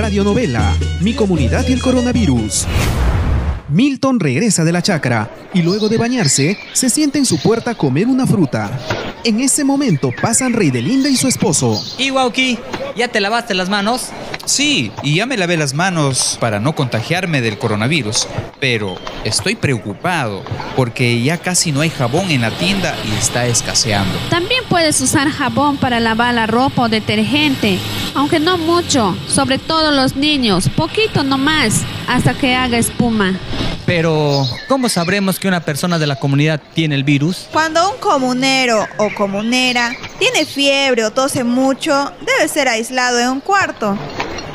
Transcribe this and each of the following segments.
Radionovela, Mi comunidad y el coronavirus. Milton regresa de la chacra y luego de bañarse, se sienta en su puerta a comer una fruta. En ese momento pasan Rey de Linda y su esposo. ¿Y Wauki? ¿Ya te lavaste las manos? Sí, y ya me lavé las manos para no contagiarme del coronavirus, pero estoy preocupado porque ya casi no hay jabón en la tienda y está escaseando. También puedes usar jabón para lavar la ropa o detergente, aunque no mucho, sobre todo los niños, poquito nomás, hasta que haga espuma. Pero, ¿cómo sabremos que una persona de la comunidad tiene el virus? Cuando un comunero o comunera tiene fiebre o tose mucho, debe ser aislado en un cuarto.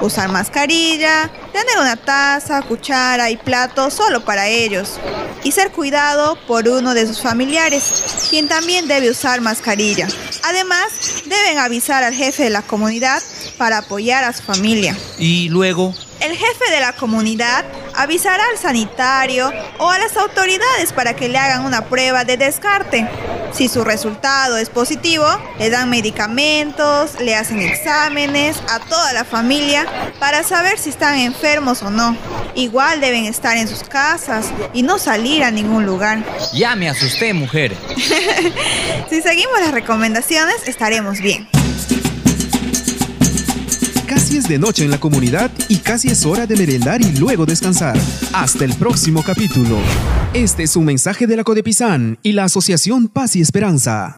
Usar mascarilla, tener una taza, cuchara y plato solo para ellos. Y ser cuidado por uno de sus familiares, quien también debe usar mascarilla. Además, deben avisar al jefe de la comunidad para apoyar a su familia. Y luego, El jefe de la comunidad avisará al sanitario o a las autoridades para que le hagan una prueba de descarte. Si su resultado es positivo, le dan medicamentos, le hacen exámenes a toda la familia para saber si están enfermos o no. Igual deben estar en sus casas y no salir a ningún lugar. ya me asusté, mujer. Si seguimos las recomendaciones, estaremos bien. Casi es de noche en la comunidad y casi es hora de merendar y luego descansar. Hasta el próximo capítulo. Este es un mensaje de la Codepizán y la Asociación Paz y Esperanza.